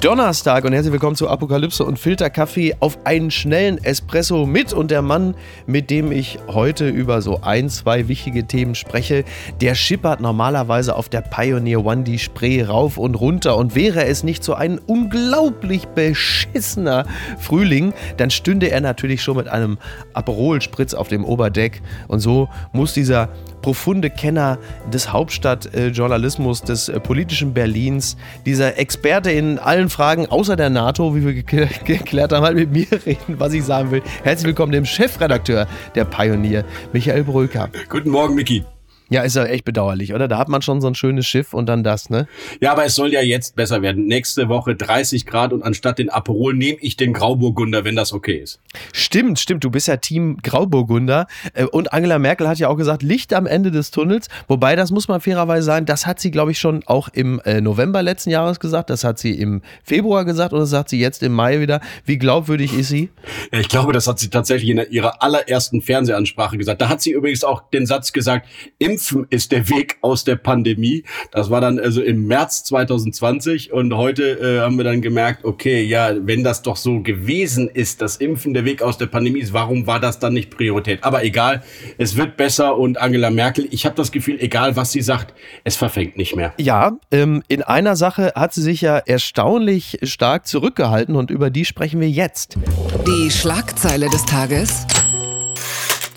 Donnerstag und herzlich willkommen zu Apokalypse und Filterkaffee auf einen schnellen Espresso mit und der Mann, mit dem ich heute über so ein, zwei wichtige Themen spreche, der schippert normalerweise auf der Pioneer One die Spree rauf und runter. Und wäre es nicht so ein unglaublich beschissener Frühling, dann stünde er natürlich schon mit einem Aperol-Spritz auf dem Oberdeck. Und so muss dieser profunde Kenner des Hauptstadtjournalismus, des äh, politischen Berlins, dieser Experte in allen Fragen außer der NATO, wie wir geklärt haben, halt mit mir reden, was ich sagen will. Herzlich willkommen dem Chefredakteur der Pionier, Michael Bröker. Guten Morgen, Miki. Ja, ist ja echt bedauerlich, oder? Da hat man schon so ein schönes Schiff und dann das, ne? Ja, aber es soll ja jetzt besser werden. Nächste Woche 30 Grad und anstatt den Aperol nehme ich den Grauburgunder, wenn das okay ist. Stimmt, stimmt. Du bist ja Team Grauburgunder. Äh, und Angela Merkel hat ja auch gesagt, Licht am Ende des Tunnels. Wobei, das muss man fairerweise sagen, das hat sie, glaube ich, schon auch im äh, November letzten Jahres gesagt. Das hat sie im Februar gesagt und das sagt sie jetzt im Mai wieder. Wie glaubwürdig ist sie? Ja, ich glaube, das hat sie tatsächlich in ihrer allerersten Fernsehansprache gesagt. Da hat sie übrigens auch den Satz gesagt, im Impfen ist der Weg aus der Pandemie. Das war dann also im März 2020 und heute äh, haben wir dann gemerkt, okay, ja, wenn das doch so gewesen ist, dass Impfen der Weg aus der Pandemie ist, warum war das dann nicht Priorität? Aber egal, es wird besser und Angela Merkel, ich habe das Gefühl, egal was sie sagt, es verfängt nicht mehr. Ja, ähm, in einer Sache hat sie sich ja erstaunlich stark zurückgehalten und über die sprechen wir jetzt. Die Schlagzeile des Tages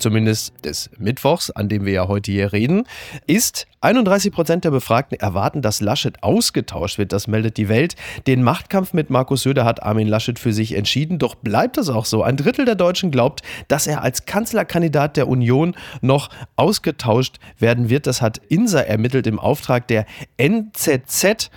zumindest des Mittwochs, an dem wir ja heute hier reden, ist 31 Prozent der Befragten erwarten, dass Laschet ausgetauscht wird. Das meldet die Welt. Den Machtkampf mit Markus Söder hat Armin Laschet für sich entschieden. Doch bleibt es auch so. Ein Drittel der Deutschen glaubt, dass er als Kanzlerkandidat der Union noch ausgetauscht werden wird. Das hat INSA ermittelt im Auftrag der NZZ.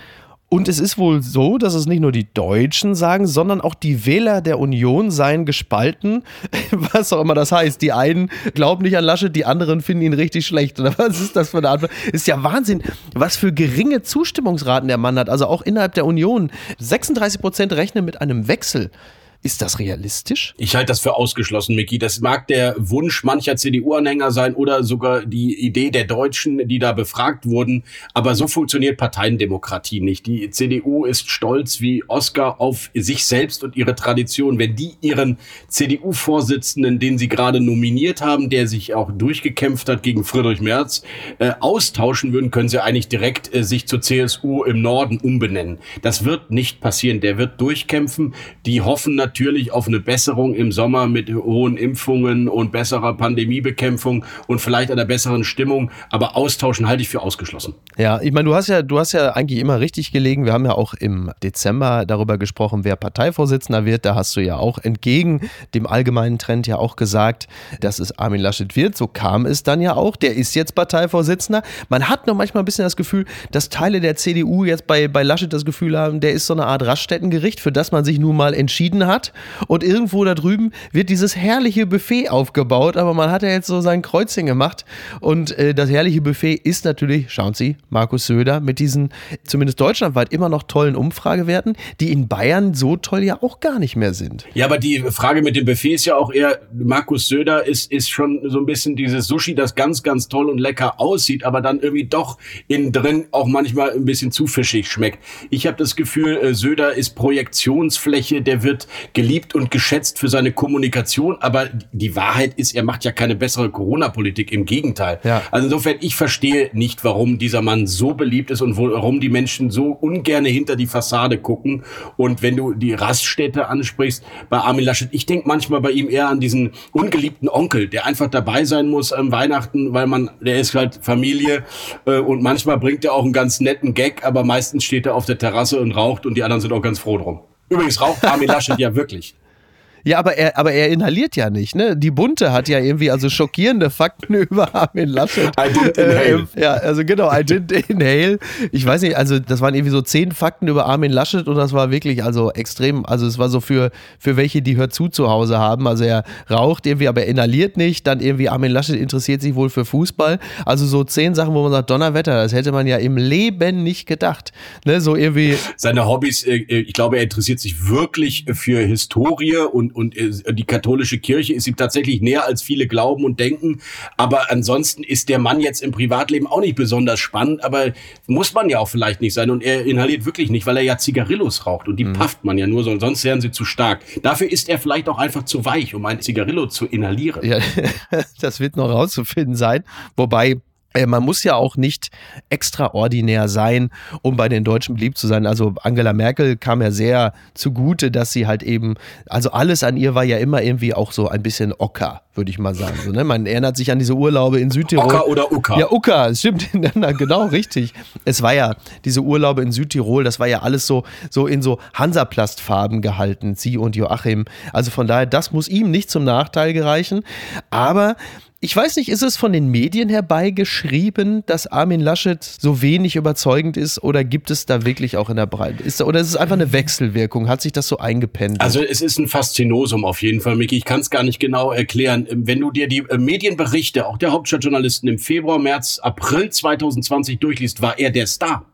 Und es ist wohl so, dass es nicht nur die Deutschen sagen, sondern auch die Wähler der Union seien gespalten. Was auch immer das heißt. Die einen glauben nicht an Laschet, die anderen finden ihn richtig schlecht. Oder was ist das für eine Art? Ist ja Wahnsinn, was für geringe Zustimmungsraten der Mann hat. Also auch innerhalb der Union. 36 Prozent rechnen mit einem Wechsel. Ist das realistisch? Ich halte das für ausgeschlossen, Micky. Das mag der Wunsch mancher CDU-Anhänger sein oder sogar die Idee der Deutschen, die da befragt wurden. Aber so funktioniert Parteiendemokratie nicht. Die CDU ist stolz wie Oscar auf sich selbst und ihre Tradition. Wenn die ihren CDU-Vorsitzenden, den sie gerade nominiert haben, der sich auch durchgekämpft hat gegen Friedrich Merz, äh, austauschen würden, können sie eigentlich direkt äh, sich zur CSU im Norden umbenennen. Das wird nicht passieren. Der wird durchkämpfen. Die hoffen natürlich, natürlich auf eine Besserung im Sommer mit hohen Impfungen und besserer Pandemiebekämpfung und vielleicht einer besseren Stimmung. Aber austauschen halte ich für ausgeschlossen. Ja, ich meine, du hast ja, du hast ja eigentlich immer richtig gelegen. Wir haben ja auch im Dezember darüber gesprochen, wer Parteivorsitzender wird. Da hast du ja auch entgegen dem allgemeinen Trend ja auch gesagt, dass es Armin Laschet wird. So kam es dann ja auch. Der ist jetzt Parteivorsitzender. Man hat noch manchmal ein bisschen das Gefühl, dass Teile der CDU jetzt bei, bei Laschet das Gefühl haben, der ist so eine Art Raststättengericht, für das man sich nun mal entschieden hat hat. Und irgendwo da drüben wird dieses herrliche Buffet aufgebaut. Aber man hat ja jetzt so sein Kreuzchen gemacht. Und äh, das herrliche Buffet ist natürlich, schauen Sie, Markus Söder mit diesen zumindest deutschlandweit immer noch tollen Umfragewerten, die in Bayern so toll ja auch gar nicht mehr sind. Ja, aber die Frage mit dem Buffet ist ja auch eher, Markus Söder ist, ist schon so ein bisschen dieses Sushi, das ganz, ganz toll und lecker aussieht, aber dann irgendwie doch innen drin auch manchmal ein bisschen zu fischig schmeckt. Ich habe das Gefühl, äh, Söder ist Projektionsfläche, der wird geliebt und geschätzt für seine Kommunikation, aber die Wahrheit ist, er macht ja keine bessere Corona-Politik, im Gegenteil. Ja. Also insofern, ich verstehe nicht, warum dieser Mann so beliebt ist und warum die Menschen so ungerne hinter die Fassade gucken. Und wenn du die Raststätte ansprichst, bei Armin Laschet, ich denke manchmal bei ihm eher an diesen ungeliebten Onkel, der einfach dabei sein muss am Weihnachten, weil man, der ist halt Familie äh, und manchmal bringt er auch einen ganz netten Gag, aber meistens steht er auf der Terrasse und raucht und die anderen sind auch ganz froh drum. Übrigens raucht Armin Laschet ja wirklich. Ja, aber er, aber er inhaliert ja nicht, ne? Die Bunte hat ja irgendwie also schockierende Fakten über Armin Laschet. I didn't inhale. Äh, ja, also genau, I didn't inhale. Ich weiß nicht, also das waren irgendwie so zehn Fakten über Armin Laschet und das war wirklich also extrem, also es war so für, für welche, die hört zu zu Hause haben. Also er raucht irgendwie, aber er inhaliert nicht. Dann irgendwie Armin Laschet interessiert sich wohl für Fußball. Also so zehn Sachen, wo man sagt, Donnerwetter, das hätte man ja im Leben nicht gedacht. Ne? So irgendwie. Seine Hobbys, äh, ich glaube, er interessiert sich wirklich für Historie und und äh, die katholische Kirche ist ihm tatsächlich näher als viele glauben und denken. Aber ansonsten ist der Mann jetzt im Privatleben auch nicht besonders spannend, aber muss man ja auch vielleicht nicht sein. Und er inhaliert wirklich nicht, weil er ja Zigarillos raucht und die mhm. pafft man ja nur, sonst wären sie zu stark. Dafür ist er vielleicht auch einfach zu weich, um ein Zigarillo zu inhalieren. Ja, das wird noch rauszufinden sein. Wobei man muss ja auch nicht extraordinär sein, um bei den Deutschen beliebt zu sein. Also Angela Merkel kam ja sehr zugute, dass sie halt eben, also alles an ihr war ja immer irgendwie auch so ein bisschen ocker, würde ich mal sagen. So, ne? Man erinnert sich an diese Urlaube in Südtirol. Ocker oder Ucker? Ja, Ucker, stimmt. genau, richtig. Es war ja diese Urlaube in Südtirol, das war ja alles so, so in so Hansaplastfarben gehalten, sie und Joachim. Also von daher, das muss ihm nicht zum Nachteil gereichen. Aber ich weiß nicht, ist es von den Medien herbeigeschrieben, dass Armin Laschet so wenig überzeugend ist oder gibt es da wirklich auch in der Breite? Ist, oder ist es einfach eine Wechselwirkung? Hat sich das so eingependelt? Also es ist ein Faszinosum auf jeden Fall, Micky. Ich kann es gar nicht genau erklären. Wenn du dir die äh, Medienberichte, auch der Hauptstadtjournalisten im Februar, März, April 2020 durchliest, war er der Star.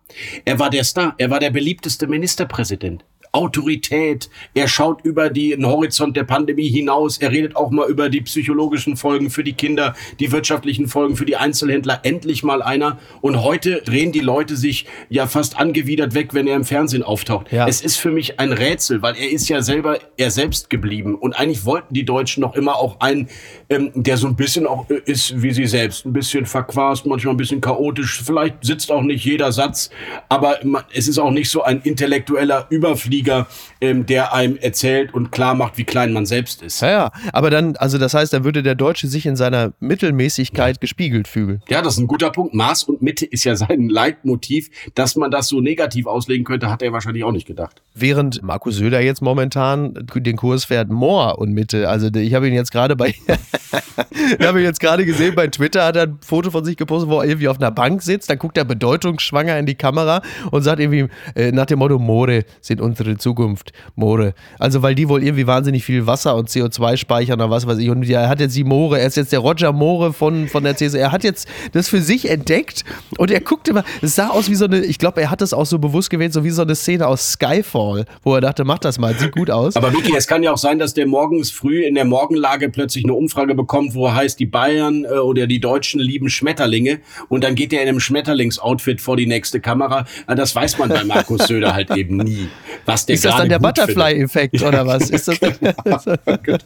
Er war der Star. Er war der beliebteste Ministerpräsident. Autorität. Er schaut über den Horizont der Pandemie hinaus. Er redet auch mal über die psychologischen Folgen für die Kinder, die wirtschaftlichen Folgen für die Einzelhändler. Endlich mal einer. Und heute drehen die Leute sich ja fast angewidert weg, wenn er im Fernsehen auftaucht. Ja. Es ist für mich ein Rätsel, weil er ist ja selber er selbst geblieben. Und eigentlich wollten die Deutschen noch immer auch einen, ähm, der so ein bisschen auch äh, ist wie sie selbst. Ein bisschen verquast, manchmal ein bisschen chaotisch. Vielleicht sitzt auch nicht jeder Satz. Aber es ist auch nicht so ein intellektueller Überflieger Politiker, ähm, der einem erzählt und klar macht, wie klein man selbst ist. Ja, ja, aber dann, also das heißt, dann würde der Deutsche sich in seiner Mittelmäßigkeit ja. gespiegelt fühlen. Ja, das ist ein guter Punkt. Maß und Mitte ist ja sein Leitmotiv. Dass man das so negativ auslegen könnte, hat er wahrscheinlich auch nicht gedacht. Während Markus Söder jetzt momentan den Kurs fährt, Moor und Mitte. Also ich habe ihn jetzt gerade bei, ich habe ihn jetzt gerade gesehen bei Twitter, hat er ein Foto von sich gepostet, wo er irgendwie auf einer Bank sitzt. Dann guckt er bedeutungsschwanger in die Kamera und sagt irgendwie äh, nach dem Motto, More sind unsere in Zukunft, Moore. Also, weil die wohl irgendwie wahnsinnig viel Wasser und CO2 speichern oder was weiß ich. Und er hat jetzt die Moore, er ist jetzt der Roger Moore von, von der CSU. Er hat jetzt das für sich entdeckt und er guckte immer, es sah aus wie so eine, ich glaube, er hat das auch so bewusst gewählt, so wie so eine Szene aus Skyfall, wo er dachte, mach das mal, sieht gut aus. Aber Vicky, es kann ja auch sein, dass der morgens früh in der Morgenlage plötzlich eine Umfrage bekommt, wo heißt, die Bayern äh, oder die Deutschen lieben Schmetterlinge und dann geht er in einem Schmetterlingsoutfit vor die nächste Kamera. Das weiß man bei Markus Söder halt eben nie. Was der ist das dann der Butterfly-Effekt ja, oder was? Ist das genau.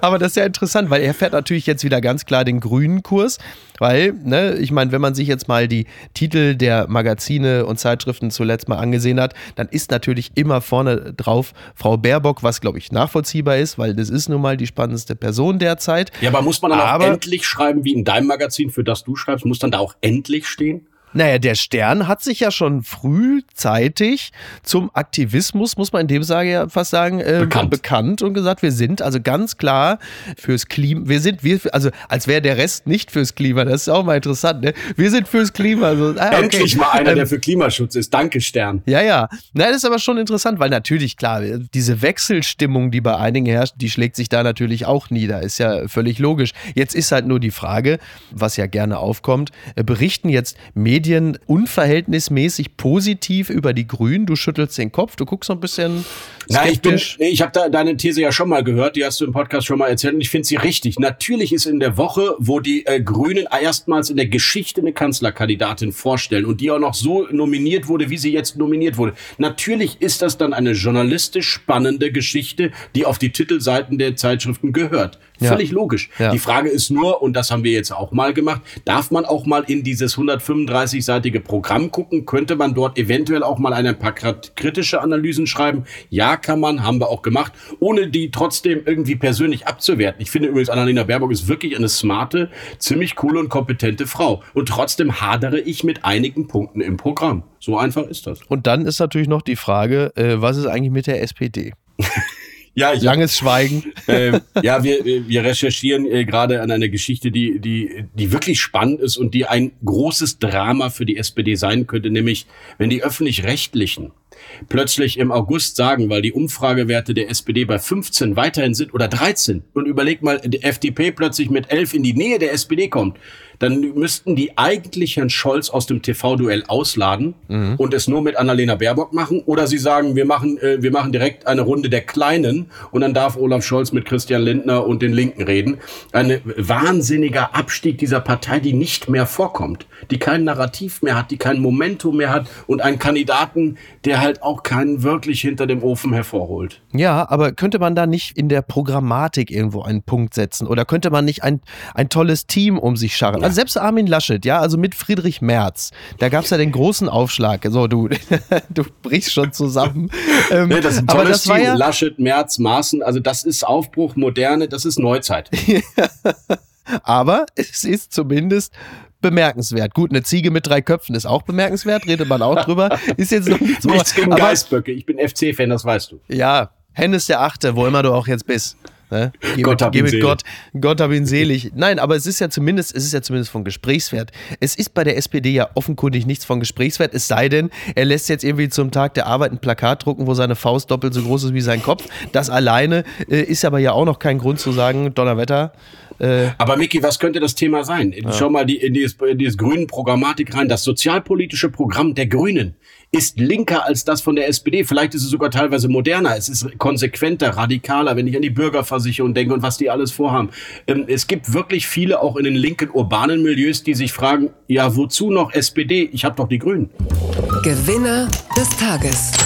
Aber das ist ja interessant, weil er fährt natürlich jetzt wieder ganz klar den grünen Kurs, weil, ne, ich meine, wenn man sich jetzt mal die Titel der Magazine und Zeitschriften zuletzt mal angesehen hat, dann ist natürlich immer vorne drauf Frau Baerbock, was glaube ich nachvollziehbar ist, weil das ist nun mal die spannendste Person derzeit. Ja, aber muss man dann aber, auch endlich schreiben, wie in deinem Magazin, für das du schreibst, muss dann da auch endlich stehen? Naja, der Stern hat sich ja schon frühzeitig zum Aktivismus, muss man in dem Sage ja fast sagen, äh, bekannt. bekannt. und gesagt, wir sind also ganz klar fürs Klima. Wir sind, wir, also als wäre der Rest nicht fürs Klima. Das ist auch mal interessant. Ne? Wir sind fürs Klima. Also, ah, okay. Endlich mal einer, ähm, der für Klimaschutz ist. Danke, Stern. Ja, ja. Na, das ist aber schon interessant, weil natürlich klar, diese Wechselstimmung, die bei einigen herrscht, die schlägt sich da natürlich auch nieder. Ist ja völlig logisch. Jetzt ist halt nur die Frage, was ja gerne aufkommt, äh, berichten jetzt Medien Medien unverhältnismäßig positiv über die Grünen. Du schüttelst den Kopf, du guckst so ein bisschen na, ich bin, ich habe da deine These ja schon mal gehört, die hast du im Podcast schon mal erzählt und ich finde sie richtig. Natürlich ist in der Woche, wo die äh, Grünen erstmals in der Geschichte eine Kanzlerkandidatin vorstellen und die auch noch so nominiert wurde, wie sie jetzt nominiert wurde. Natürlich ist das dann eine journalistisch spannende Geschichte, die auf die Titelseiten der Zeitschriften gehört. Ja. Völlig logisch. Ja. Die Frage ist nur, und das haben wir jetzt auch mal gemacht, darf man auch mal in dieses 135-seitige Programm gucken? Könnte man dort eventuell auch mal ein paar kritische Analysen schreiben? Ja, kann man, haben wir auch gemacht, ohne die trotzdem irgendwie persönlich abzuwerten. Ich finde übrigens, Annalena Baerbock ist wirklich eine smarte, ziemlich coole und kompetente Frau. Und trotzdem hadere ich mit einigen Punkten im Programm. So einfach ist das. Und dann ist natürlich noch die Frage, äh, was ist eigentlich mit der SPD? Ja, ich Langes Schweigen. Äh, ja, wir, wir recherchieren äh, gerade an einer Geschichte, die, die, die wirklich spannend ist und die ein großes Drama für die SPD sein könnte, nämlich wenn die öffentlich-rechtlichen plötzlich im August sagen, weil die Umfragewerte der SPD bei 15 weiterhin sind oder 13 und überleg mal, die FDP plötzlich mit 11 in die Nähe der SPD kommt, dann müssten die eigentlich Herrn Scholz aus dem TV-Duell ausladen mhm. und es nur mit Annalena Baerbock machen. Oder sie sagen, wir machen, äh, wir machen direkt eine Runde der Kleinen und dann darf Olaf Scholz mit Christian Lindner und den Linken reden. Ein wahnsinniger Abstieg dieser Partei, die nicht mehr vorkommt, die kein Narrativ mehr hat, die kein Momentum mehr hat und einen Kandidaten, der halt auch keinen wirklich hinter dem Ofen hervorholt. Ja, aber könnte man da nicht in der Programmatik irgendwo einen Punkt setzen? Oder könnte man nicht ein, ein tolles Team um sich scharren? Also selbst Armin Laschet, ja, also mit Friedrich Merz, da gab es ja den großen Aufschlag. So, du, du brichst schon zusammen. Ähm, nee, das ist ein tolles aber das Team. Ja Laschet, Merz, Maaßen, also das ist Aufbruch, Moderne, das ist Neuzeit. aber es ist zumindest bemerkenswert. Gut, eine Ziege mit drei Köpfen ist auch bemerkenswert, redet man auch drüber. Ist jetzt noch nichts, nichts gegen Geißböcke. Ich bin FC-Fan, das weißt du. Ja, Hennes der Achte, wo immer du auch jetzt bist. Ne? Geh Gott, mit, geh mit Gott, Gott hab ihn selig. Nein, aber es ist ja zumindest, es ist ja zumindest von Gesprächswert. Es ist bei der SPD ja offenkundig nichts von Gesprächswert, es sei denn, er lässt jetzt irgendwie zum Tag der Arbeit ein Plakat drucken, wo seine Faust doppelt so groß ist wie sein Kopf. Das alleine äh, ist aber ja auch noch kein Grund zu sagen, Donnerwetter. Äh, aber Miki, was könnte das Thema sein? Ja. Schau mal die, in, dieses, in dieses grünen Programmatik rein. Das sozialpolitische Programm der Grünen ist linker als das von der SPD. Vielleicht ist es sogar teilweise moderner. Es ist konsequenter, radikaler, wenn ich an die Bürgerversicherung denke und was die alles vorhaben. Ähm, es gibt wirklich viele auch in den linken urbanen Milieus, die sich fragen, ja, wozu noch SPD? Ich habe doch die Grünen. Gewinner des Tages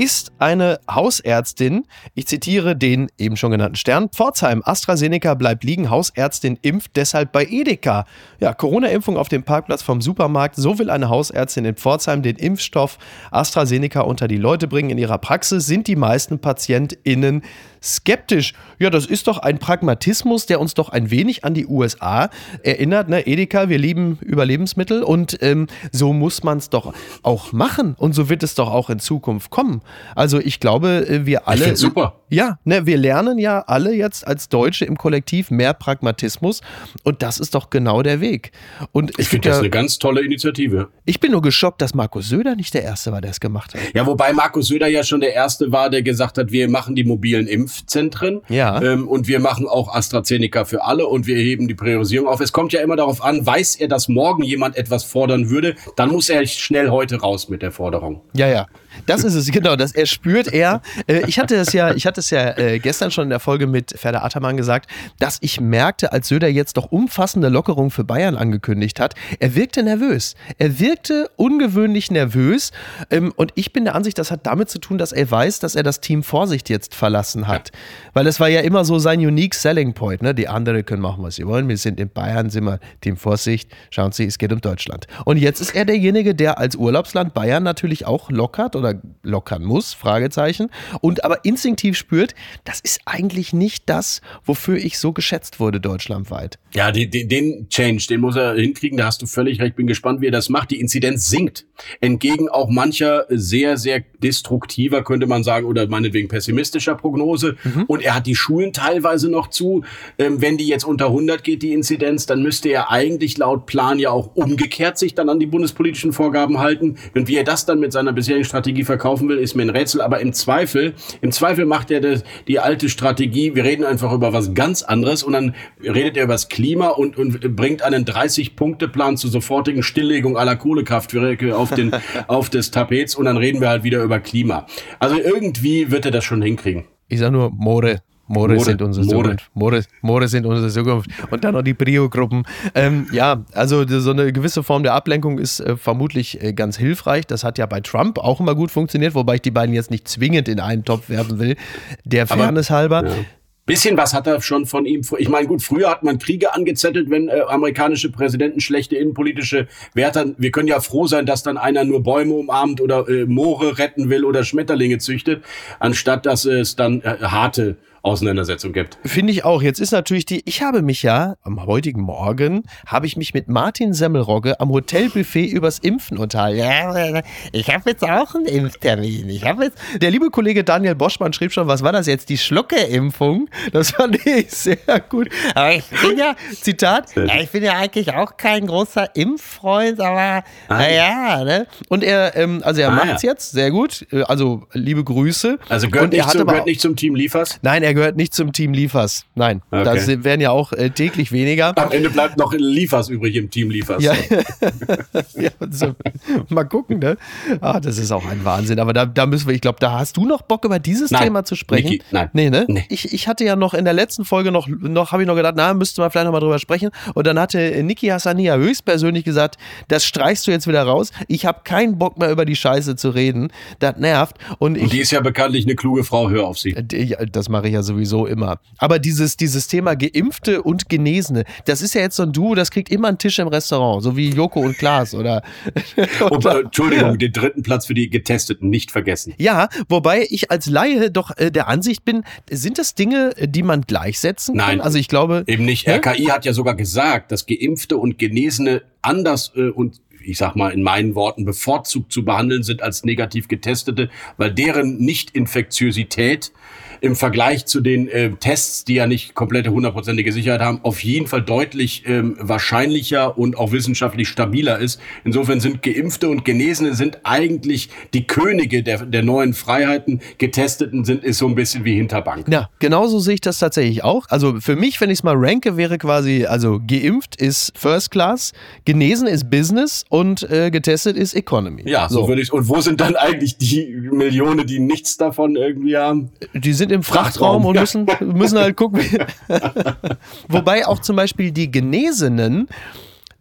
ist eine Hausärztin, ich zitiere den eben schon genannten Stern, Pforzheim, AstraZeneca bleibt liegen, Hausärztin impft deshalb bei Edeka. Ja, Corona-Impfung auf dem Parkplatz vom Supermarkt, so will eine Hausärztin in Pforzheim den Impfstoff AstraZeneca unter die Leute bringen. In ihrer Praxis sind die meisten PatientInnen skeptisch. Ja, das ist doch ein Pragmatismus, der uns doch ein wenig an die USA erinnert. Ne? Edeka, wir lieben Überlebensmittel und ähm, so muss man es doch auch machen und so wird es doch auch in Zukunft kommen. Also ich glaube, äh, wir alle. Super. Ja, ne, wir lernen ja alle jetzt als Deutsche im Kollektiv mehr Pragmatismus und das ist doch genau der Weg. Und ich finde das ja, eine ganz tolle Initiative. Ich bin nur geschockt, dass Markus Söder nicht der Erste war, der es gemacht hat. Ja, wobei Markus Söder ja schon der Erste war, der gesagt hat, wir machen die mobilen Impfzentren ja. Ähm, und wir machen auch AstraZeneca für alle und wir heben die Priorisierung auf. Es kommt ja immer darauf an, weiß er, dass morgen jemand etwas fordern würde, dann muss er schnell heute raus mit der Forderung. Ja, ja. Das ist es, genau. Das erspürt er. Äh, ich hatte es ja, ich hatte es ja äh, gestern schon in der Folge mit Ferda Ataman gesagt, dass ich merkte, als Söder jetzt doch umfassende Lockerungen für Bayern angekündigt hat, er wirkte nervös. Er wirkte ungewöhnlich nervös. Ähm, und ich bin der Ansicht, das hat damit zu tun, dass er weiß, dass er das Team Vorsicht jetzt verlassen hat. Weil es war ja immer so sein unique selling point. Ne? Die anderen können machen, was sie wollen. Wir sind in Bayern, sind wir Team Vorsicht. Schauen Sie, es geht um Deutschland. Und jetzt ist er derjenige, der als Urlaubsland Bayern natürlich auch lockert oder lockern muss, Fragezeichen, und aber instinktiv spürt, das ist eigentlich nicht das, wofür ich so geschätzt wurde deutschlandweit. Ja, den, den Change, den muss er hinkriegen, da hast du völlig recht, bin gespannt, wie er das macht. Die Inzidenz sinkt, entgegen auch mancher sehr, sehr destruktiver, könnte man sagen, oder meinetwegen pessimistischer Prognose. Mhm. Und er hat die Schulen teilweise noch zu. Ähm, wenn die jetzt unter 100 geht, die Inzidenz, dann müsste er eigentlich laut Plan ja auch umgekehrt sich dann an die bundespolitischen Vorgaben halten. Und wie er das dann mit seiner bisherigen Strategie verkaufen will, ist mir ein Rätsel. Aber im Zweifel, im Zweifel macht er das, die alte Strategie. Wir reden einfach über was ganz anderes und dann redet er über das Klima und, und bringt einen 30-Punkte-Plan zur sofortigen Stilllegung aller Kohlekraftwerke auf den, auf des Tapets und dann reden wir halt wieder über Klima. Also irgendwie wird er das schon hinkriegen. Ich sag nur More. Moore, sind unsere Moore. Zukunft. Moore, Moore sind unsere Zukunft. Und dann noch die Brio-Gruppen. Ähm, ja, also so eine gewisse Form der Ablenkung ist äh, vermutlich äh, ganz hilfreich. Das hat ja bei Trump auch immer gut funktioniert, wobei ich die beiden jetzt nicht zwingend in einen Topf werfen will. Der Fairness halber. Ja. Bisschen was hat er schon von ihm. Ich meine, gut, früher hat man Kriege angezettelt, wenn äh, amerikanische Präsidenten schlechte innenpolitische Werte haben. Wir können ja froh sein, dass dann einer nur Bäume umarmt oder äh, Moore retten will oder Schmetterlinge züchtet, anstatt dass es dann äh, harte Auseinandersetzung gibt. Finde ich auch. Jetzt ist natürlich die, ich habe mich ja am heutigen Morgen, habe ich mich mit Martin Semmelrogge am Hotelbuffet übers Impfen unterhalten. Ja, ich habe jetzt auch einen Impftermin. Ich habe jetzt, der liebe Kollege Daniel Boschmann schrieb schon, was war das jetzt, die Schlucke-Impfung? Das fand ich sehr gut. Aber ich bin ja, Zitat, ja, ich bin ja eigentlich auch kein großer Impffreund, aber naja, ne? Und er, ähm, also er Ah, macht's ja. jetzt, sehr gut. Äh, Also liebe Grüße. Also gehört, Und er nicht, hat zum, aber gehört nicht zum Team Liefers? Nein, er gehört nicht zum Team Liefers. Nein, Okay. das werden ja auch äh, täglich weniger. Am Ende bleibt noch Liefers übrig im Team Liefers. Ja, ja so, mal gucken, ne? Ah, das ist auch ein Wahnsinn. Aber da, da müssen wir, ich glaube, da hast du noch Bock, über dieses Nein, Thema zu sprechen. Niki, nein. Nee, ne? Nee. Ich, ich hatte ja noch in der letzten Folge noch, noch habe ich noch gedacht, na, müsste man vielleicht noch mal drüber sprechen. Und dann hatte äh, Niki Hassania höchstpersönlich gesagt, das streichst du jetzt wieder raus. Ich habe keinen Bock mehr über die Scheiße zu reden. Das nervt. Und ich, Und die ist ja bekanntlich eine kluge Frau, hör auf sie. Äh, das mache ich ja sowieso immer. Aber dieses, dieses Thema Geimpfte und Genesene, das ist ja jetzt so ein Duo, das kriegt immer einen Tisch im Restaurant, so wie Joko und Klaas oder. Und, äh, Entschuldigung, den dritten Platz für die Getesteten nicht vergessen. Ja, wobei ich als Laie doch äh, der Ansicht bin, sind das Dinge, die man gleichsetzen kann? Nein. Also ich glaube. Eben nicht. Hä? RKI hat ja sogar gesagt, dass Geimpfte und Genesene anders äh, und ich sag mal in meinen Worten bevorzugt zu behandeln sind als negativ Getestete, weil deren Nicht-Infektiosität im Vergleich zu den äh, Tests, die ja nicht komplette hundertprozentige Sicherheit haben, auf jeden Fall deutlich ähm, wahrscheinlicher und auch wissenschaftlich stabiler ist. Insofern sind Geimpfte und Genesene sind eigentlich die Könige der, der neuen Freiheiten. Getesteten sind ist so ein bisschen wie Hinterbank. Ja, genauso sehe ich das tatsächlich auch. Also für mich, wenn ich es mal ranke, wäre quasi, also geimpft ist First Class, genesen ist Business und äh, getestet ist Economy. Ja, so, würde ich. Und wo sind dann eigentlich die Millionen, die nichts davon irgendwie haben? Die sind im Frachtraum Frachtraum, und müssen, müssen halt gucken. Wobei auch zum Beispiel die Genesenen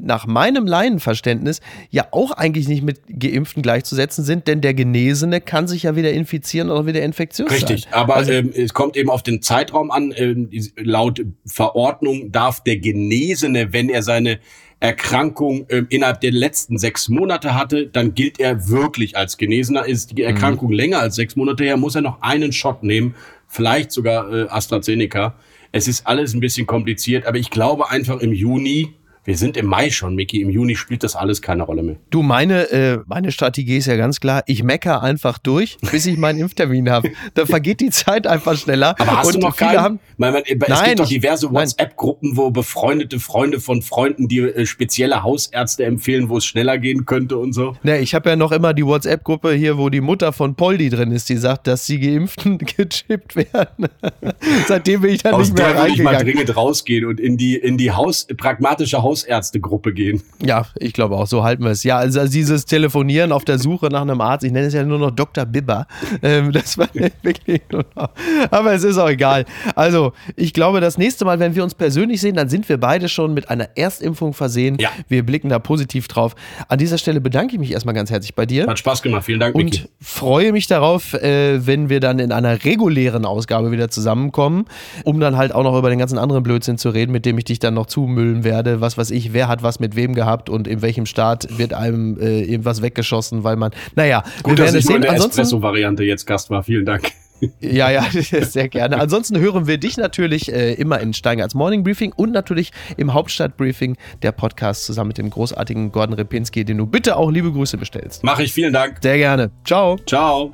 nach meinem Laienverständnis ja auch eigentlich nicht mit Geimpften gleichzusetzen sind, denn der Genesene kann sich ja wieder infizieren oder wieder infektiös Richtig, sein. aber Also- ähm, es kommt eben auf den Zeitraum an. Ähm, laut Verordnung darf der Genesene, wenn er seine Erkrankung ähm, innerhalb der letzten sechs Monate hatte, dann gilt er wirklich als Genesener. Ist die Erkrankung länger als sechs Monate her, muss er noch einen Shot nehmen, vielleicht sogar äh, AstraZeneca. Es ist alles ein bisschen kompliziert, aber ich glaube einfach im Juni, wir sind im Mai schon, Micky, im Juni spielt das alles keine Rolle mehr. Du, meine, äh, meine Strategie ist ja ganz klar, ich mecker einfach durch, bis ich meinen Impftermin habe. Da vergeht die Zeit einfach schneller. Aber hast und du noch viele keinen? haben, Weil man, es Nein, gibt doch diverse. WhatsApp-Gruppen, wo befreundete Freunde von Freunden, die äh, spezielle Hausärzte empfehlen, wo es schneller gehen könnte und so. Ne, ich habe ja noch immer die WhatsApp-Gruppe hier, wo die Mutter von Poldi drin ist, die sagt, dass die Geimpften gechippt werden. Seitdem bin ich da Aus nicht mehr der würde ich mal reingegangen. dringend rausgehen und in die, in die Haus, pragmatische Hausärzte-Gruppe gehen. Ja, ich glaube auch, so halten wir es. Ja, also dieses Telefonieren auf der Suche nach einem Arzt, ich nenne es ja nur noch Dr. Bibber. Ähm, das war wirklich nur noch. Aber es ist auch egal. Also, ich glaube, das nächste Mal, wenn wir uns persönlich sehen, dann sind wir beide schon mit einer Erstimpfung versehen. Ja. Wir blicken da positiv drauf. An dieser Stelle bedanke ich mich erstmal ganz herzlich bei dir. Hat Spaß gemacht. Vielen Dank, Micky. Und freue mich darauf, äh, wenn wir dann in einer regulären Ausgabe wieder zusammenkommen, um dann halt auch noch über den ganzen anderen Blödsinn zu reden, mit dem ich dich dann noch zumüllen werde. Was weiß ich, wer hat was mit wem gehabt und in welchem Staat wird einem äh, irgendwas weggeschossen, weil man, naja, Gut, wir dass ich in der Espresso-Variante jetzt Gast war. Vielen Dank. ja, ja, sehr gerne. Ansonsten hören wir dich natürlich äh, immer in Steingarts Morning Briefing und natürlich im Hauptstadtbriefing, der Podcast zusammen mit dem großartigen Gordon Repinski, den du bitte auch liebe Grüße bestellst. Mache ich. Vielen Dank. Sehr gerne. Ciao. Ciao.